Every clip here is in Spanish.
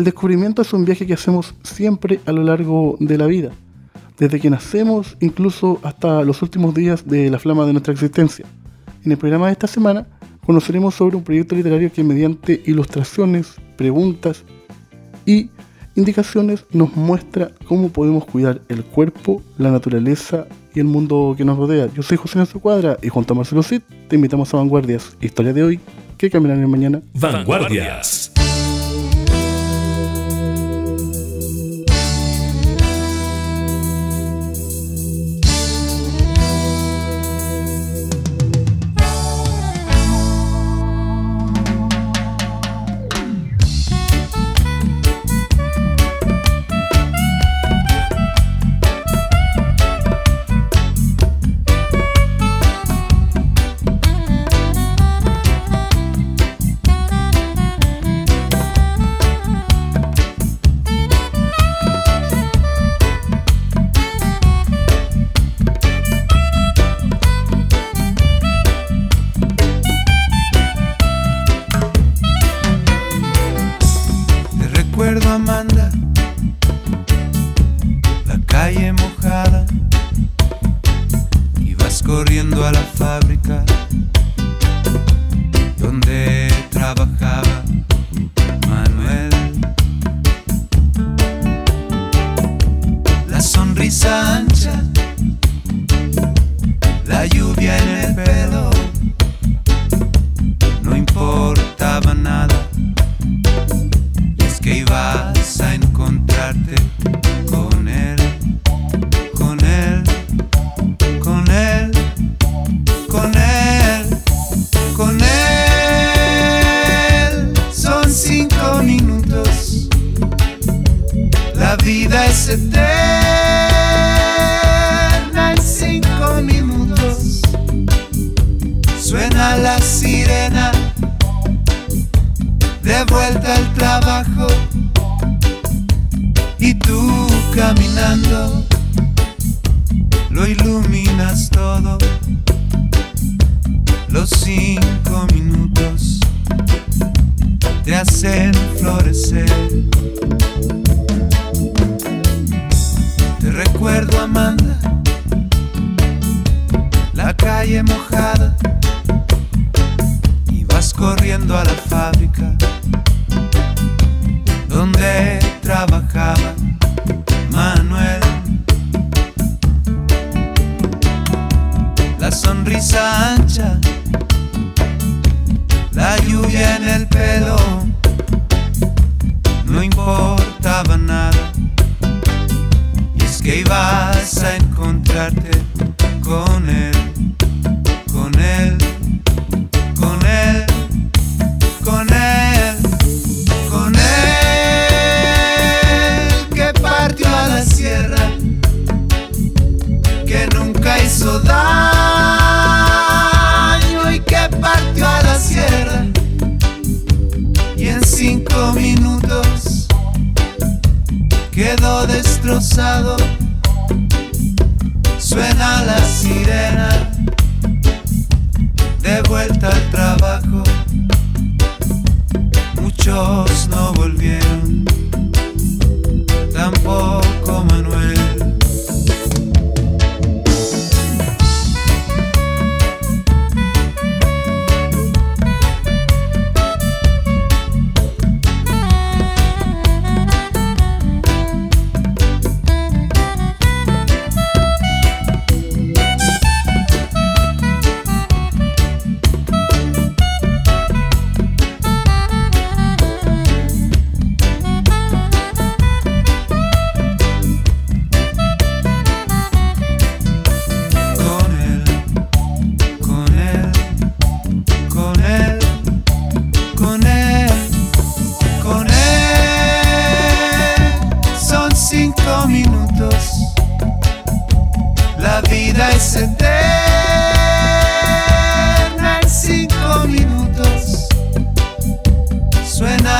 El descubrimiento es un viaje que hacemos siempre a lo largo de la vida, desde que nacemos incluso hasta los últimos días de la flama de nuestra existencia. En el programa de esta semana conoceremos sobre un proyecto literario que mediante ilustraciones, preguntas y indicaciones nos muestra cómo podemos cuidar el cuerpo, la naturaleza y el mundo que nos rodea. Yo soy José Nelson Cuadra y junto a Marcelo Cid te invitamos a Vanguardias, historia de hoy que cambiarán el mañana. Vanguardias. vuelta al trabajo y tú caminando lo iluminas todo. Los cinco minutos te hacen florecer. Te recuerdo, Amanda, la calle mojada y vas corriendo a la fábrica.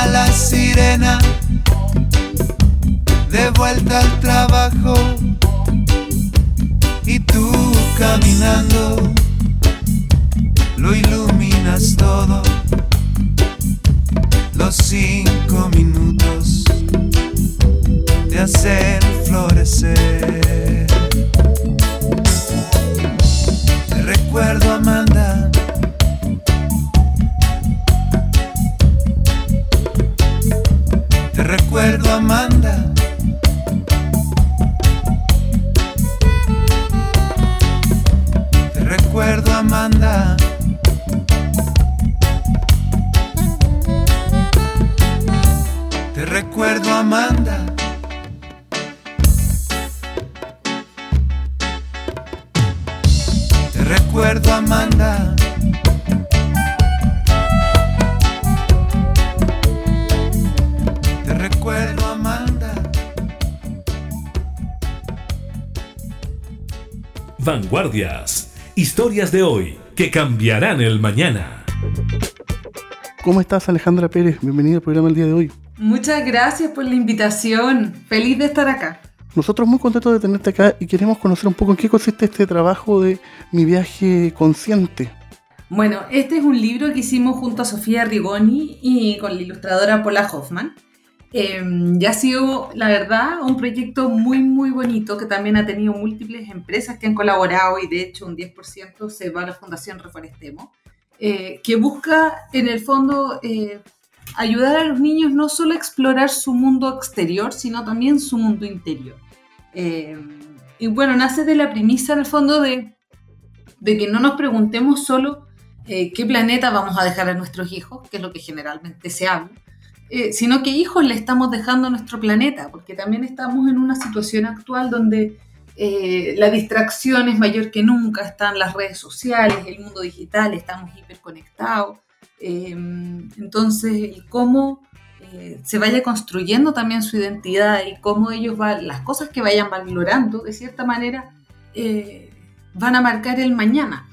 la sirena, de vuelta al trabajo y tú caminando lo iluminas todo. Los cinco minutos de hacer florecer. Te recuerdo amar. Vanguardias. Historias de hoy que cambiarán el mañana. ¿Cómo estás Alejandra Pérez? Bienvenida al programa el día de hoy. Muchas gracias por la invitación. Feliz de estar acá. Nosotros muy contentos de tenerte acá y queremos conocer un poco en qué consiste este trabajo de Mi viaje consciente. Bueno, este es un libro que hicimos junto a Sofía Rigoni y con la ilustradora Paula Hoffman. Eh, ya ha sido, la verdad, un proyecto muy, muy bonito que también ha tenido múltiples empresas que han colaborado y de hecho un 10% se va a la Fundación Reforestemos, eh, que busca en el fondo eh, ayudar a los niños no solo a explorar su mundo exterior, sino también su mundo interior. Eh, y bueno, nace de la premisa en el fondo de, de que no nos preguntemos solo eh, qué planeta vamos a dejar a nuestros hijos, que es lo que generalmente se habla, eh, sino qué hijos le estamos dejando a nuestro planeta, porque también estamos en una situación actual donde eh, la distracción es mayor que nunca, están las redes sociales, el mundo digital, estamos hiperconectados. Eh, entonces, cómo se vaya construyendo también su identidad y cómo ellos van, las cosas que vayan valorando, de cierta manera, eh, van a marcar el mañana.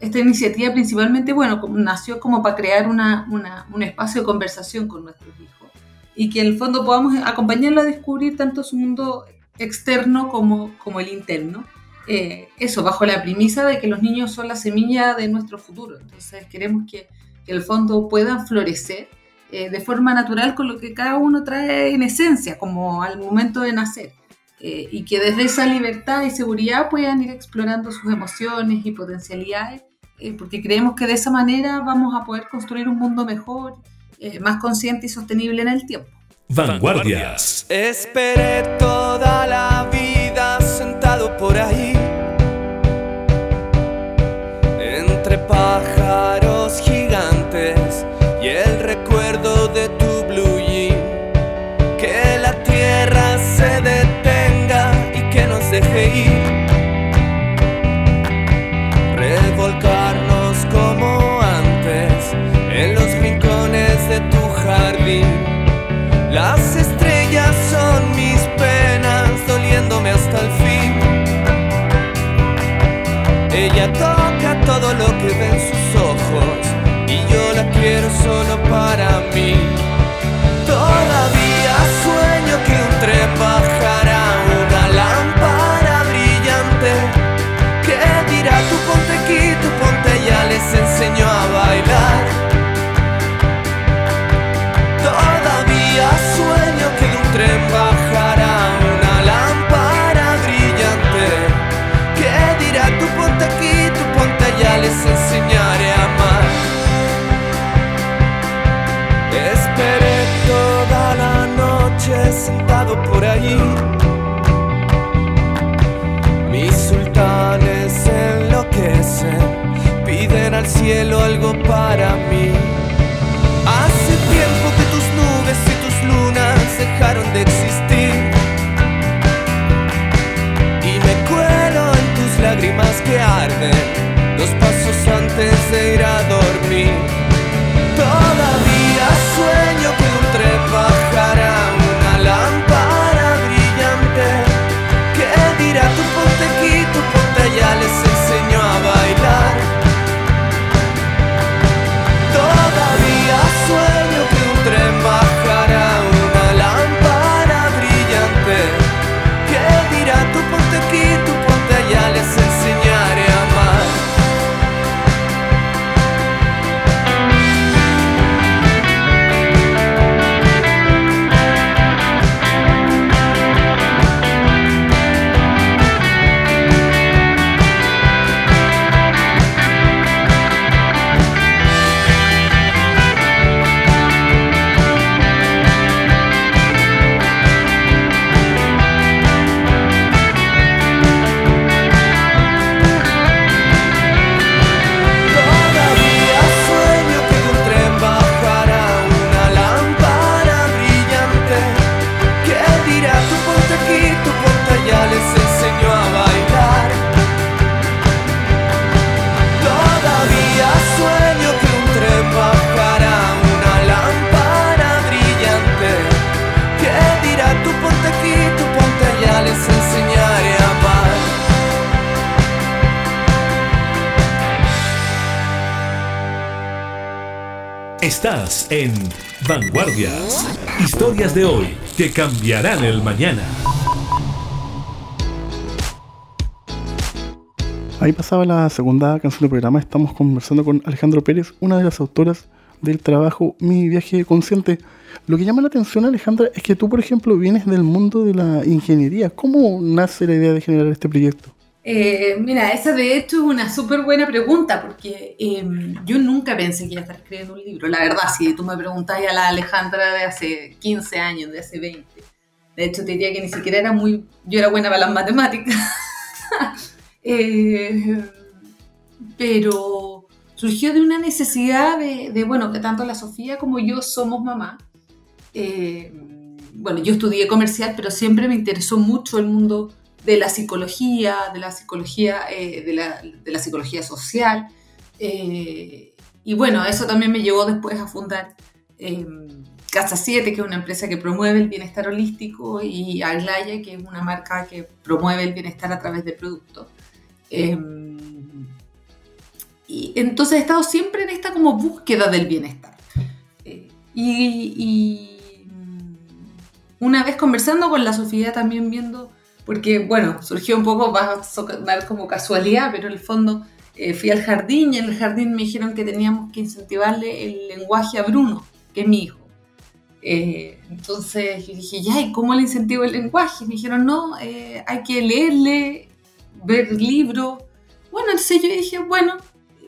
Esta iniciativa principalmente, bueno, nació como para crear una, una- un espacio de conversación con nuestros hijos y que en el fondo podamos acompañarlo a descubrir tanto su mundo externo como, como el interno. Eh, eso, bajo la premisa de que los niños son la semilla de nuestro futuro. Entonces queremos que, que el fondo puedan florecer eh, de forma natural con lo que cada uno trae en esencia, como al momento de nacer. Eh, y que desde esa libertad y seguridad puedan ir explorando sus emociones y potencialidades, eh, porque creemos que de esa manera vamos a poder construir un mundo mejor, eh, más consciente y sostenible en el tiempo. Vanguardias. Esperé toda la vida sentado por ahí De hoy que cambiarán el mañana. Ahí pasaba la segunda canción del programa. Estamos conversando con Alejandro Pérez, una de las autoras del trabajo Mi viaje consciente. Lo que llama la atención, Alejandra, es que tú, por ejemplo, vienes del mundo de la ingeniería. ¿Cómo nace la idea de generar este proyecto? Eh, mira, esa de hecho es una súper buena pregunta porque em, yo nunca pensé que iba a estar escribiendo un libro. La verdad, si tú me preguntas a la Alejandra de hace 15 años, de hace 20, de hecho te diría que ni siquiera era muy... Yo era buena para las matemáticas. eh, pero surgió de una necesidad de, de, bueno, que tanto la Sofía como yo somos mamá. Eh, bueno, yo estudié comercial, pero siempre me interesó mucho el mundo de la psicología, de la psicología, eh, de, la, de, la, psicología social. Eh, y bueno, eso también me llevó después a fundar eh, Casa 7, que es una empresa que promueve el bienestar holístico, y Aglaya, que es una marca que promueve el bienestar a través de productos. y entonces he estado siempre en esta como búsqueda del bienestar. y, y una vez conversando con la Sofía, también viendo porque bueno, surgió un poco, va a sonar como casualidad, pero en el fondo eh, fui al jardín y en el jardín me dijeron que teníamos que incentivarle el lenguaje a Bruno, que es mi hijo. Eh, entonces yo dije, ya, ¿y cómo le incentivo el lenguaje? me dijeron, no, eh, hay que leerle, ver libros. Bueno, entonces yo dije, bueno,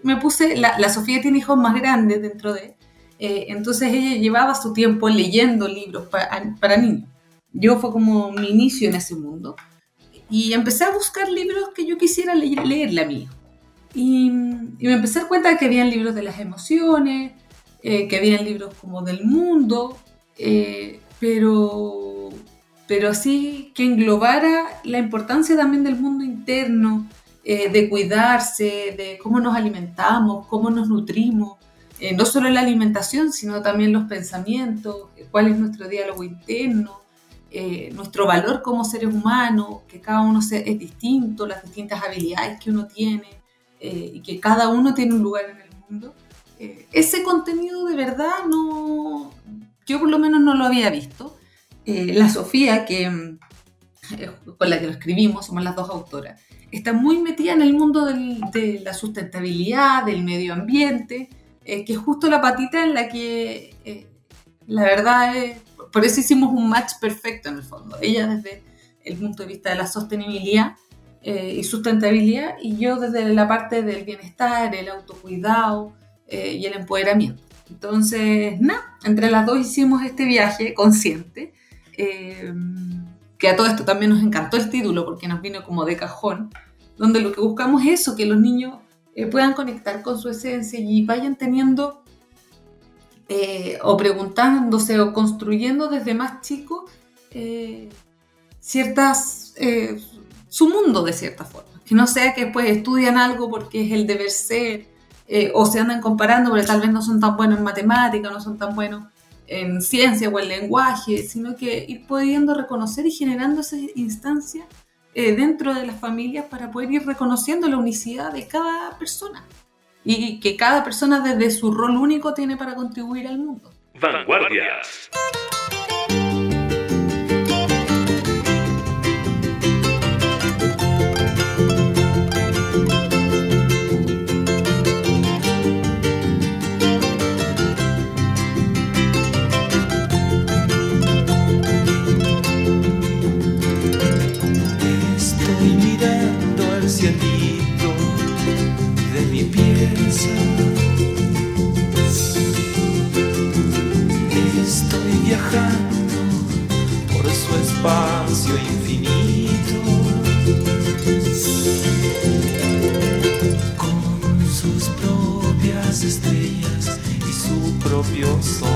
me puse, la, Sofía tiene hijos más grandes dentro de, entonces ella llevaba su tiempo leyendo libros para niños. Yo fue como mi inicio en ese mundo. Y empecé a buscar libros que yo quisiera leer, leerle a hijo. Y, me empecé a dar cuenta que habían libros de las emociones, eh, que habían libros como del mundo, eh, pero, pero así que englobara la importancia también del mundo interno, eh, de cuidarse, de cómo nos alimentamos, cómo nos nutrimos, no solo la alimentación, sino también los pensamientos, cuál es nuestro diálogo interno, eh, nuestro valor como seres humanos, que cada uno es distinto, las distintas habilidades que uno tiene eh, y que cada uno tiene un lugar en el mundo. Eh, ese contenido de verdad no, yo por lo menos no lo había visto. La Sofía, que, con la que lo escribimos, somos las dos autoras, está muy metida en el mundo de la sustentabilidad, del medio ambiente, que es justo la patita en la que la verdad es por eso hicimos un match perfecto en el fondo. Ella desde el punto de vista de la sostenibilidad eh, y sustentabilidad y yo desde la parte del bienestar, el autocuidado eh, y el empoderamiento. Entonces, nada, entre las dos hicimos este viaje consciente, eh, que a todo esto también nos encantó el título porque nos vino como de cajón, donde lo que buscamos es eso, que los niños eh, puedan conectar con su esencia y vayan teniendo eh, o preguntándose o construyendo desde más chico eh, ciertas, eh, su mundo de cierta forma. Que no sea que después estudian algo porque es el deber ser, o se andan comparando porque tal vez no son tan buenos en matemática, no son tan buenos en ciencia o en lenguaje, sino que ir pudiendo reconocer y generando esa instancia dentro de las familias para poder ir reconociendo la unicidad de cada persona y que cada persona desde su rol único tiene para contribuir al mundo. Vanguardias. Por su espacio infinito. Con sus propias estrellas y su propio sol.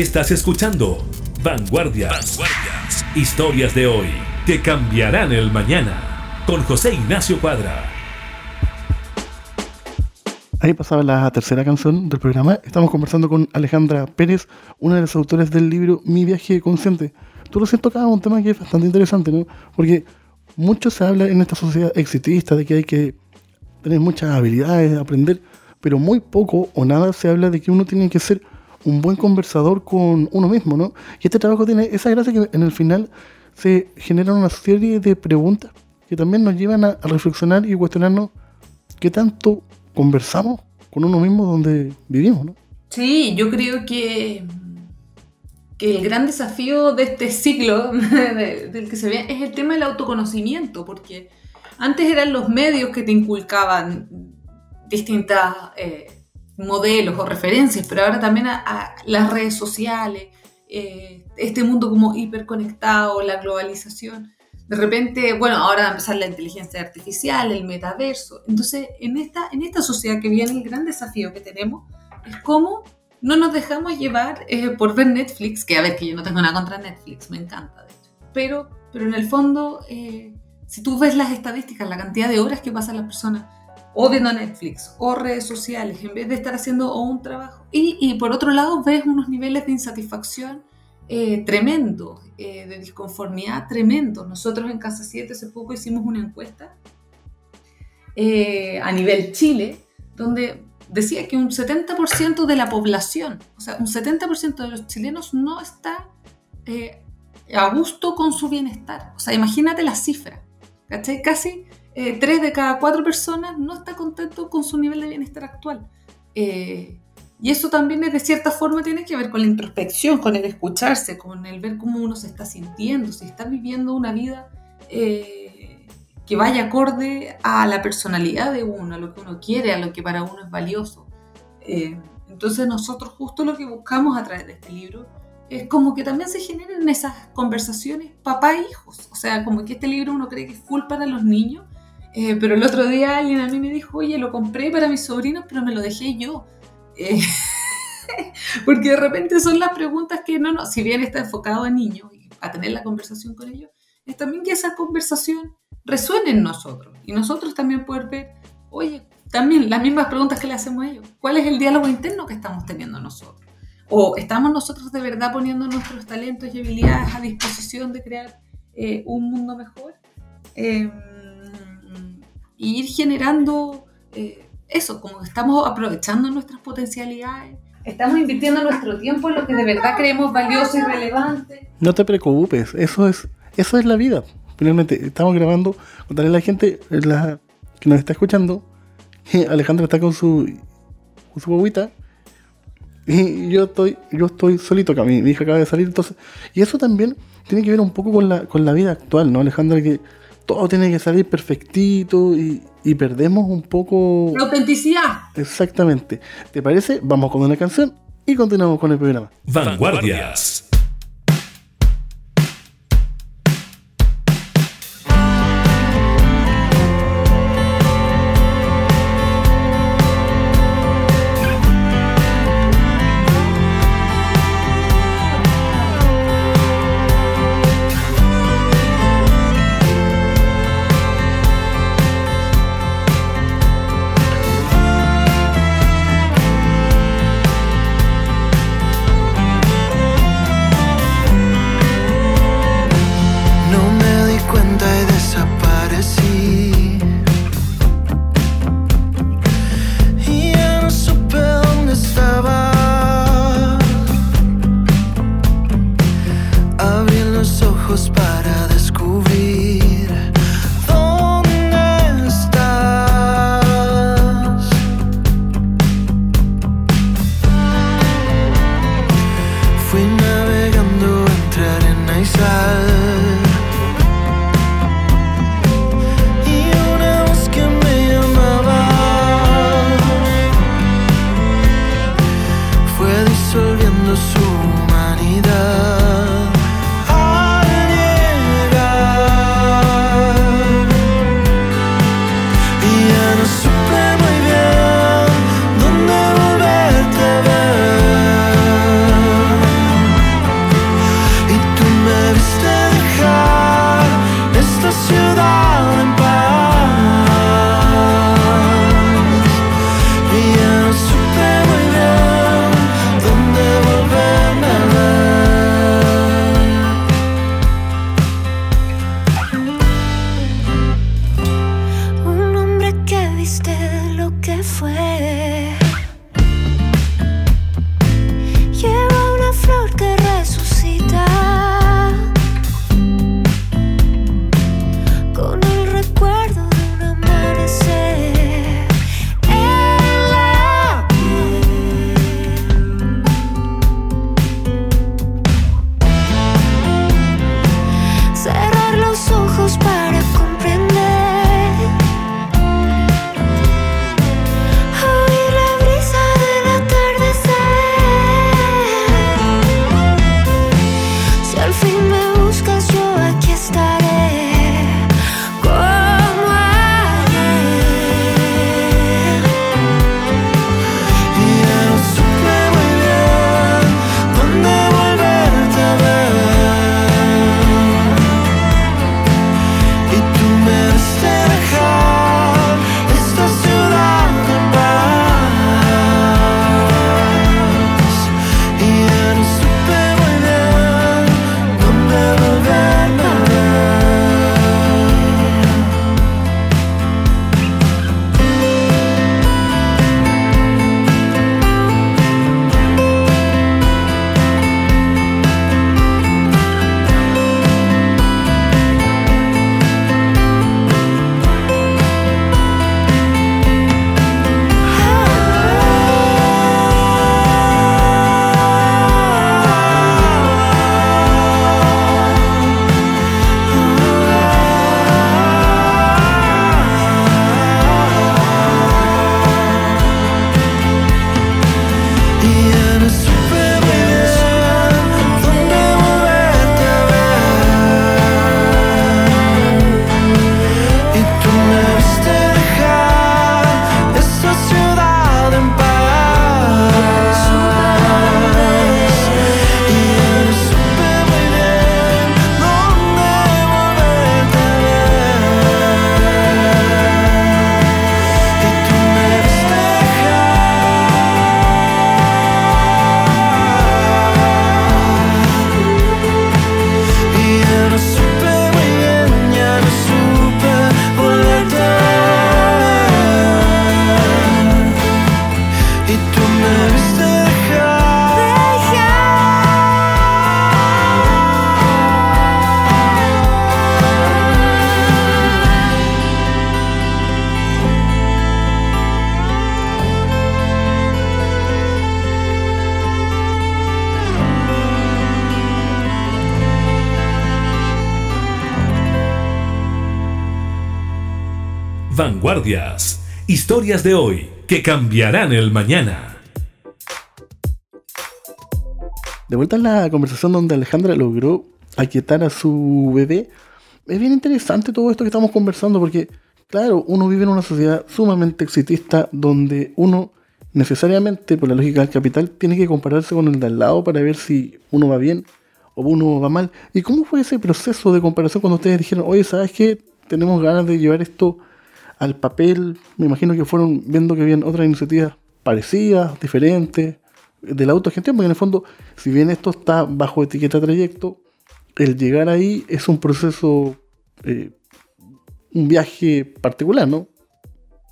Estás escuchando Vanguardias. Vanguardias. Historias de hoy que cambiarán el mañana. Con José Ignacio Cuadra. Ahí pasaba la tercera canción del programa. Estamos conversando con Alejandra Pérez, una de las autoras del libro Mi viaje consciente. Tú lo siento acá, un tema que es bastante interesante, ¿no? Porque mucho se habla en esta sociedad exitista de que hay que tener muchas habilidades, aprender, pero muy poco o nada se habla de que uno tiene que ser un buen conversador con uno mismo, ¿no? Y este trabajo tiene esa gracia que en el final se generan una serie de preguntas que también nos llevan a, a reflexionar y cuestionarnos qué tanto conversamos con uno mismo donde vivimos, ¿no? Sí, yo creo que, que el gran desafío de este siglo de- del que se ve es el tema del autoconocimiento, porque antes eran los medios que te inculcaban distintos modelos o referencias, pero ahora también a, a las redes sociales, eh, este mundo como hiperconectado, la globalización. De repente, bueno, ahora va a empezar la inteligencia artificial, el metaverso. Entonces, en esta, en esta sociedad que viene, el gran desafío que tenemos es cómo no nos dejamos llevar eh, por ver Netflix, que a ver, que yo no tengo nada contra Netflix, me encanta, de hecho. Pero, pero en el fondo, eh, si tú ves las estadísticas, la cantidad de horas que pasan las personas o viendo Netflix o redes sociales, en vez de estar haciendo un trabajo. Y, y por otro lado, ves unos niveles de insatisfacción eh, tremendos, eh, de disconformidad tremendos. Nosotros en Casa 7 hace poco hicimos una encuesta eh, a nivel Chile, donde decía que un 70% de la población, o sea, un 70% de los chilenos no está eh, a gusto con su bienestar. O sea, imagínate la cifra, ¿cachai? Casi eh, 3 de cada 4 personas no está contento con su nivel de bienestar actual. Eh, y eso también es de cierta forma tiene que ver con la introspección, con el escucharse, con el ver cómo uno se está sintiendo, si está viviendo una vida eh, que vaya acorde a la personalidad de uno, a lo que uno quiere, a lo que para uno es valioso. Entonces nosotros justo lo que buscamos a través de este libro es como que también se generen esas conversaciones papá e. O sea, como que este libro uno cree que es full para los niños, eh, pero el otro día alguien a mí me dijo, oye, lo compré para mis sobrinos, pero me lo dejé yo. Eh, porque de repente son las preguntas que no, no, si bien está enfocado a niños y a tener la conversación con ellos, es también que esa conversación resuene en nosotros y nosotros también poder ver, oye, también las mismas preguntas que le hacemos a ellos, ¿cuál es el diálogo interno que estamos teniendo nosotros? ¿O estamos nosotros de verdad poniendo nuestros talentos y habilidades a disposición de crear eh, un mundo mejor? Eh, y ir generando eh, eso, como estamos aprovechando nuestras potencialidades, estamos invirtiendo nuestro tiempo en lo que de verdad creemos valioso y relevante. No te preocupes, eso es, eso es la vida. Finalmente, estamos grabando, contarle a la gente la, que nos está escuchando, Alejandra está con su, con su bobita y yo estoy, yo estoy solito acá, mi, mi hija acaba de salir, entonces, y eso también tiene que ver un poco con la, con la vida actual, ¿no, Alejandra? Que todo tiene que salir perfectito y, y perdemos un poco... La autenticidad. Exactamente. ¿Te parece? Vamos con una canción y continuamos con el programa. Vanguardias. Historias de hoy que cambiarán el mañana. De vuelta en la conversación donde Alejandra logró aquietar a su bebé, es bien interesante todo esto que estamos conversando porque, claro, uno vive en una sociedad sumamente exitista donde uno necesariamente, por la lógica del capital, tiene que compararse con el de al lado para ver si uno va bien o uno va mal. ¿Y cómo fue ese proceso de comparación cuando ustedes dijeron, oye, ¿sabes qué? Tenemos ganas de llevar esto al papel. Me imagino que fueron viendo que habían otras iniciativas parecidas, diferentes, de la autogestión, porque en el fondo, si bien esto está bajo etiqueta trayecto, el llegar ahí es un proceso, eh, un viaje particular, ¿no?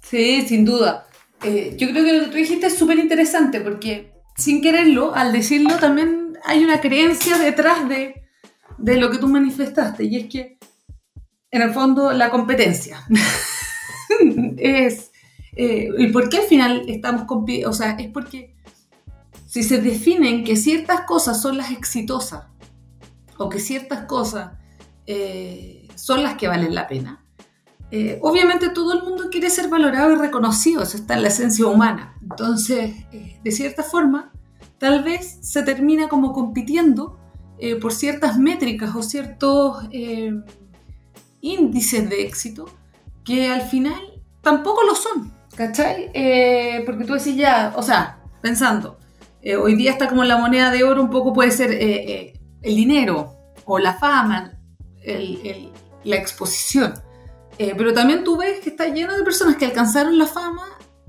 Sí, sin duda. Eh, yo creo que lo que tú dijiste es súper interesante porque sin quererlo, al decirlo, también hay una creencia detrás de, de lo que tú manifestaste y es que, en el fondo, la competencia es... Eh, ¿Y por qué al final estamos compitiendo? O sea, es porque si se definen que ciertas cosas son las exitosas o que ciertas cosas eh, son las que valen la pena, eh, obviamente todo el mundo quiere ser valorado y reconocido, eso está en la esencia humana. Entonces, eh, de cierta forma, tal vez se termina como compitiendo por ciertas métricas o ciertos índices de éxito que al final tampoco lo son, ¿cachai? porque tú decís ya, o sea, pensando, hoy día está como la moneda de oro, un poco puede ser el dinero o la fama, la exposición. Eh, pero también tú ves que está lleno de personas que alcanzaron la fama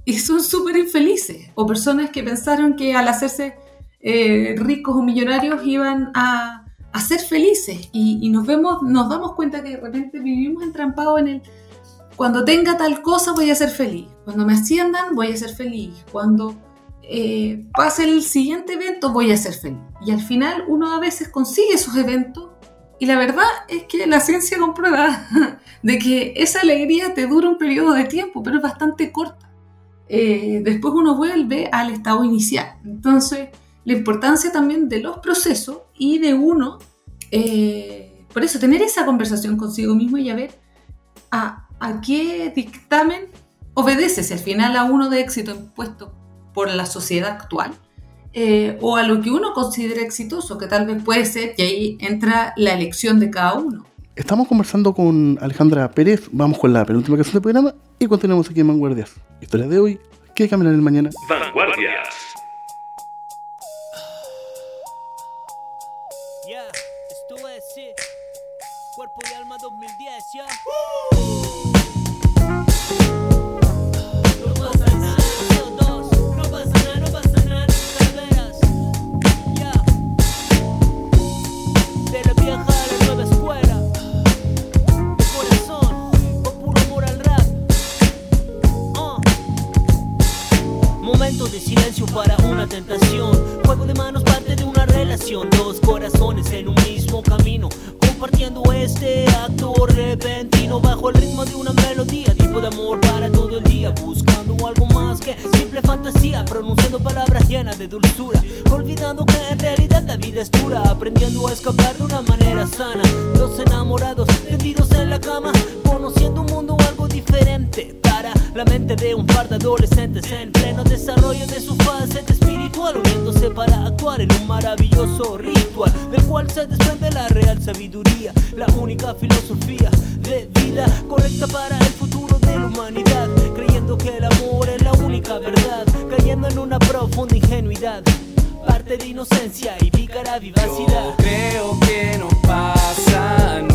y son súper infelices. O personas que pensaron que al hacerse eh, ricos o millonarios iban a, a ser felices. Y, y, nos, vemos, nos damos cuenta que de repente vivimos entrampados en el... Cuando tenga tal cosa voy a ser feliz. Cuando me asciendan voy a ser feliz. Cuando eh, pase el siguiente evento voy a ser feliz. Y al final uno a veces consigue esos eventos y la verdad es que la ciencia comprueba de que esa alegría te dura un periodo de tiempo, pero es bastante corta. Eh, después uno vuelve al estado inicial. Entonces, la importancia también de los procesos y de uno, eh, por eso, tener esa conversación consigo mismo y a ver a, a qué dictamen obedece, si al final a uno de éxito impuesto por la sociedad actual eh, o a lo que uno considera exitoso, que tal vez puede ser que ahí entra la elección de cada uno. Estamos conversando con Alejandra Pérez, vamos con la penúltima canción del programa y continuamos aquí en Vanguardias. Historia de hoy, ¿qué caminar el mañana? Vanguardias. Parte de inocencia y pícara vivacidad. Yo creo que no pasa.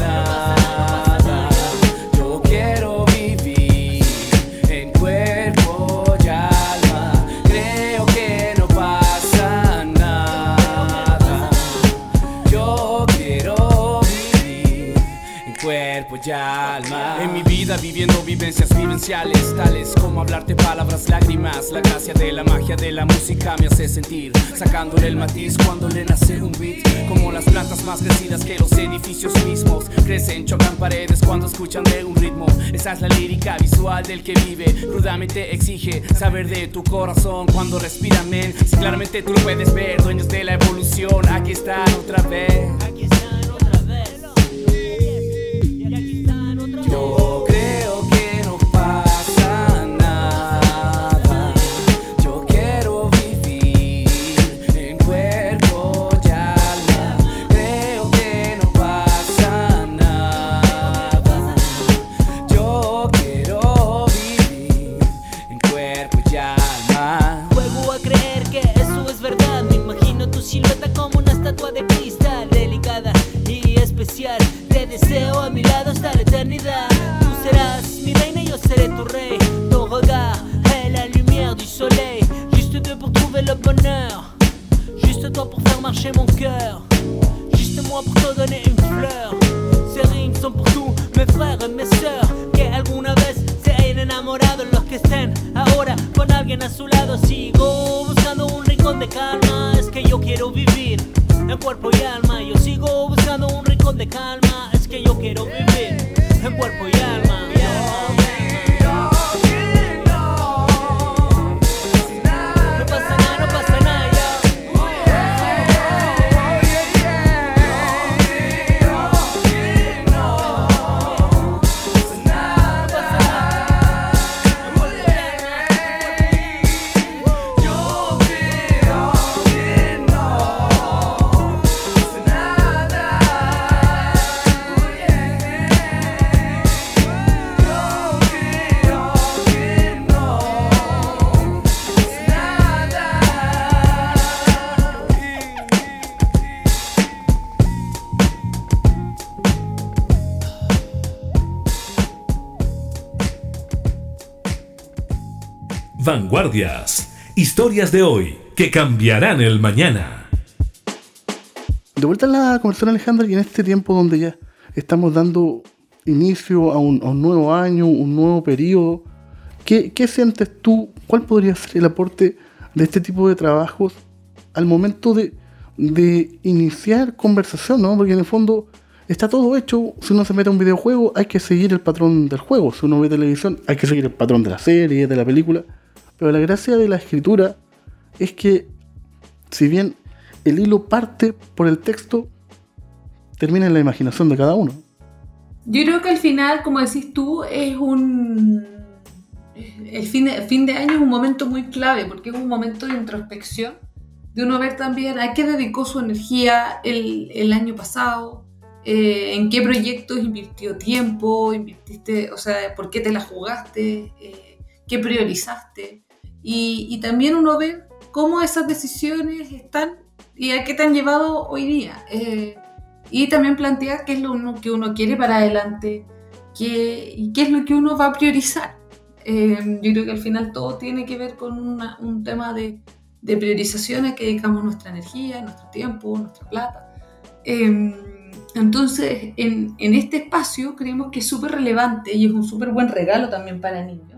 Vivencias vivenciales, tales como hablarte palabras, lágrimas. La gracia de la magia de la música me hace sentir, sacándole el matiz cuando le nace un beat. Como las plantas más crecidas que los edificios mismos. Crecen, chocan paredes cuando escuchan de un ritmo. Esa es la lírica visual del que vive. Rudamente exige saber de tu corazón cuando respira, men. Si claramente tú lo puedes ver, dueños de la evolución, aquí están otra vez. Especial. Te deseo a mi lado hasta la eternidad. Tú serás mi reina y yo seré tu rey. Ton regard est la lumière du soleil. Juste deux pour trouver le bonheur. Juste toi pour faire marcher mon cœur. Juste moi pour te donner une fleur. Ces son pour tous mes frères y mes sœurs que alguna vez se hayan enamorado. Los que estén ahora con alguien a su lado. Sigo buscando un rincón de calma. Es que yo quiero vivir en cuerpo y alma. Yo sigo buscando rincón de calma. Vanguardias. Historias de hoy que cambiarán el mañana. De vuelta a la conversación, Alejandra, y en este tiempo donde ya estamos dando inicio a un, nuevo año, un nuevo periodo, ¿qué, qué sientes tú? ¿Cuál podría ser el aporte de este tipo de trabajos al momento de, de iniciar conversación? ¿no? Porque en el fondo está todo hecho. Si uno se mete a un videojuego, hay que seguir el patrón del juego. Si uno ve televisión, hay que seguir el patrón de la serie, de la película. Pero la gracia de la escritura es que, si bien el hilo parte por el texto, termina en la imaginación de cada uno. Yo creo que al final, como decís tú, es un... El fin de, fin de año es un momento muy clave porque es un momento de introspección, de uno ver también a qué dedicó su energía el, el año pasado, eh, en qué proyectos invirtió tiempo, invirtiste, o sea, por qué te la jugaste, eh, qué priorizaste. Y, también uno ve cómo esas decisiones están y a qué te han llevado hoy día. Eh, y también plantear qué es lo que uno quiere para adelante qué, y qué es lo que uno va a priorizar. Eh, yo creo que al final todo tiene que ver con un tema de, de priorización a que dedicamos nuestra energía, nuestro tiempo, nuestra plata. Eh, entonces, en, en este espacio creemos que es súper relevante y es un súper buen regalo también para niños.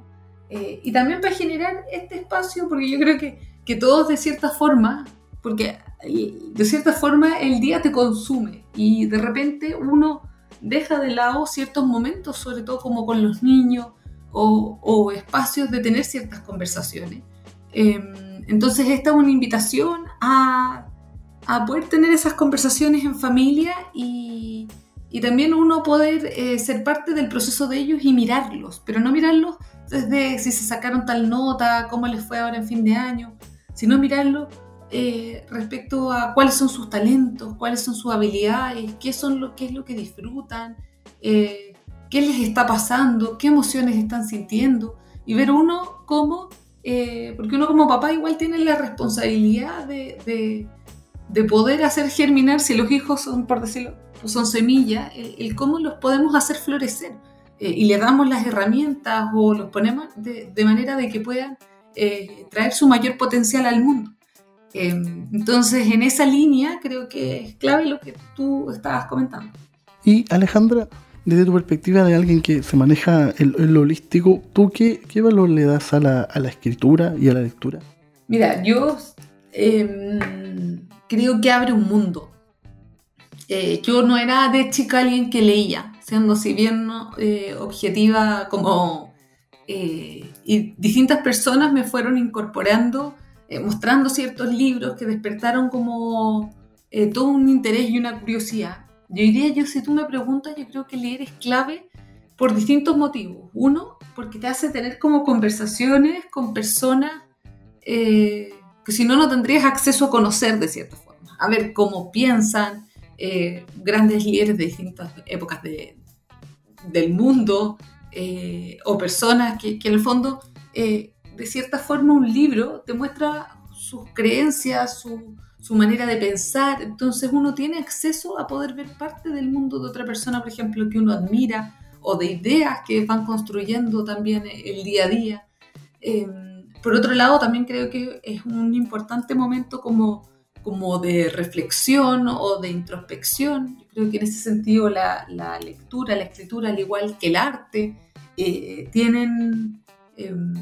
Eh, y también para generar este espacio, porque yo creo que, que todos de cierta forma, porque eh, de cierta forma el día te consume y de repente uno deja de lado ciertos momentos, sobre todo como con los niños o, espacios de tener ciertas conversaciones. Eh, entonces esta es una invitación a, a poder tener esas conversaciones en familia y, y también uno poder eh, ser parte del proceso de ellos y mirarlos, pero no mirarlos desde si se sacaron tal nota, cómo les fue ahora en fin de año, sino mirarlo eh, respecto a cuáles son sus talentos, cuáles son sus habilidades, qué, son lo, qué es lo que disfrutan, eh, qué les está pasando, qué emociones están sintiendo, y ver uno cómo, eh, porque uno como papá igual tiene la responsabilidad de, de, de poder hacer germinar, si los hijos son, por decirlo, son semillas, el cómo los podemos hacer florecer. Eh, y le damos las herramientas o los ponemos de, de manera de que puedan eh, traer su mayor potencial al mundo. Eh, entonces, en esa línea creo que es clave lo que tú estabas comentando. Y Alejandra, desde tu perspectiva de alguien que se maneja el, el holístico, ¿tú qué, qué valor le das a la, a la escritura y a la lectura? Mira, yo eh, creo que abre un mundo. Eh, yo no era de chica alguien que leía, siendo si bien eh, objetiva como... eh, y distintas personas me fueron incorporando, eh, mostrando ciertos libros que despertaron como eh, todo un interés y una curiosidad. Yo diría, yo si tú me preguntas, yo creo que leer es clave por distintos motivos. Uno, porque te hace tener como conversaciones con personas eh, que si no, no tendrías acceso a conocer de cierta forma, a ver cómo piensan eh, grandes líderes de distintas épocas de- del mundo eh, o personas que, en el fondo, eh, de cierta forma, un libro te muestra sus creencias, su- su manera de pensar. Entonces uno tiene acceso a poder ver parte del mundo de otra persona, por ejemplo, que uno admira, o de ideas que van construyendo también el día a día. Em, por otro lado, también creo que es un importante momento como, como de reflexión o de introspección. Creo que en ese sentido la, la lectura, la escritura, al igual que el arte, eh, tienen em,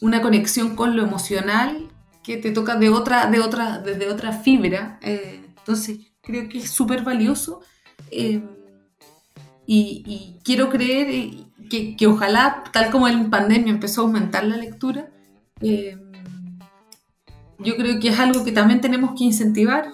una conexión con lo emocional que te toca de otra, de otra, desde otra fibra. Eh, entonces, creo que es súper valioso. Eh, y, quiero creer eh, que, que, ojalá, tal como en pandemia empezó a aumentar la lectura, yo creo que es algo que también tenemos que incentivar,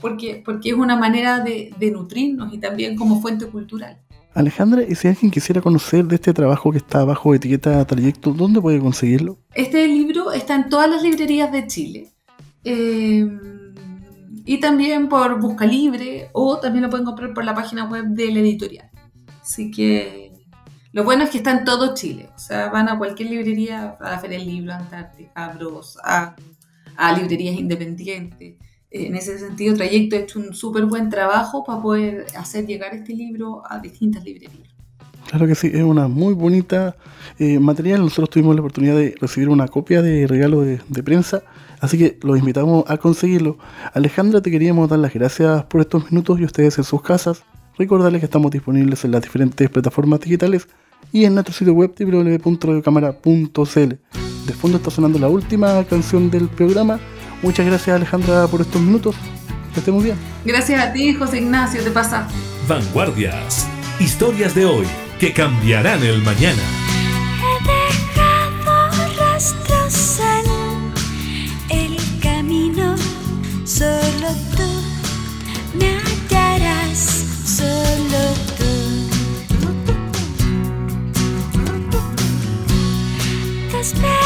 porque, porque es una manera de, de nutrirnos y también como fuente cultural. Alejandra, y si alguien quisiera conocer de este trabajo que está bajo etiqueta Trayecto, ¿dónde puede conseguirlo? Este libro está en todas las librerías de Chile. Eh, y también por Busca Libre, o también lo pueden comprar por la página web del editorial. Así que lo bueno es que está en todo Chile. O sea, van a cualquier librería, a la Feria del Libro, Antártica, Bros, a, a librerías independientes en ese sentido, Trayecto ha hecho un súper buen trabajo para poder hacer llegar este libro a distintas librerías. Claro que sí, es una muy bonita eh, material. Nosotros tuvimos la oportunidad de recibir una copia de regalo de, prensa, así que los invitamos a conseguirlo. Alejandra, te queríamos dar las gracias por estos minutos y ustedes en sus casas. Recordarles que estamos disponibles en las diferentes plataformas digitales y en nuestro sitio web www.radiocámara.cl. De fondo está sonando la última canción del programa Muchas gracias Alejandra por estos minutos. Que estemos bien. Gracias a ti, José Ignacio, te pasa. Vanguardias. Historias de hoy que cambiarán el mañana. He dejado rastros en el camino. Solo tú me hallarás. Solo tú. Te espero.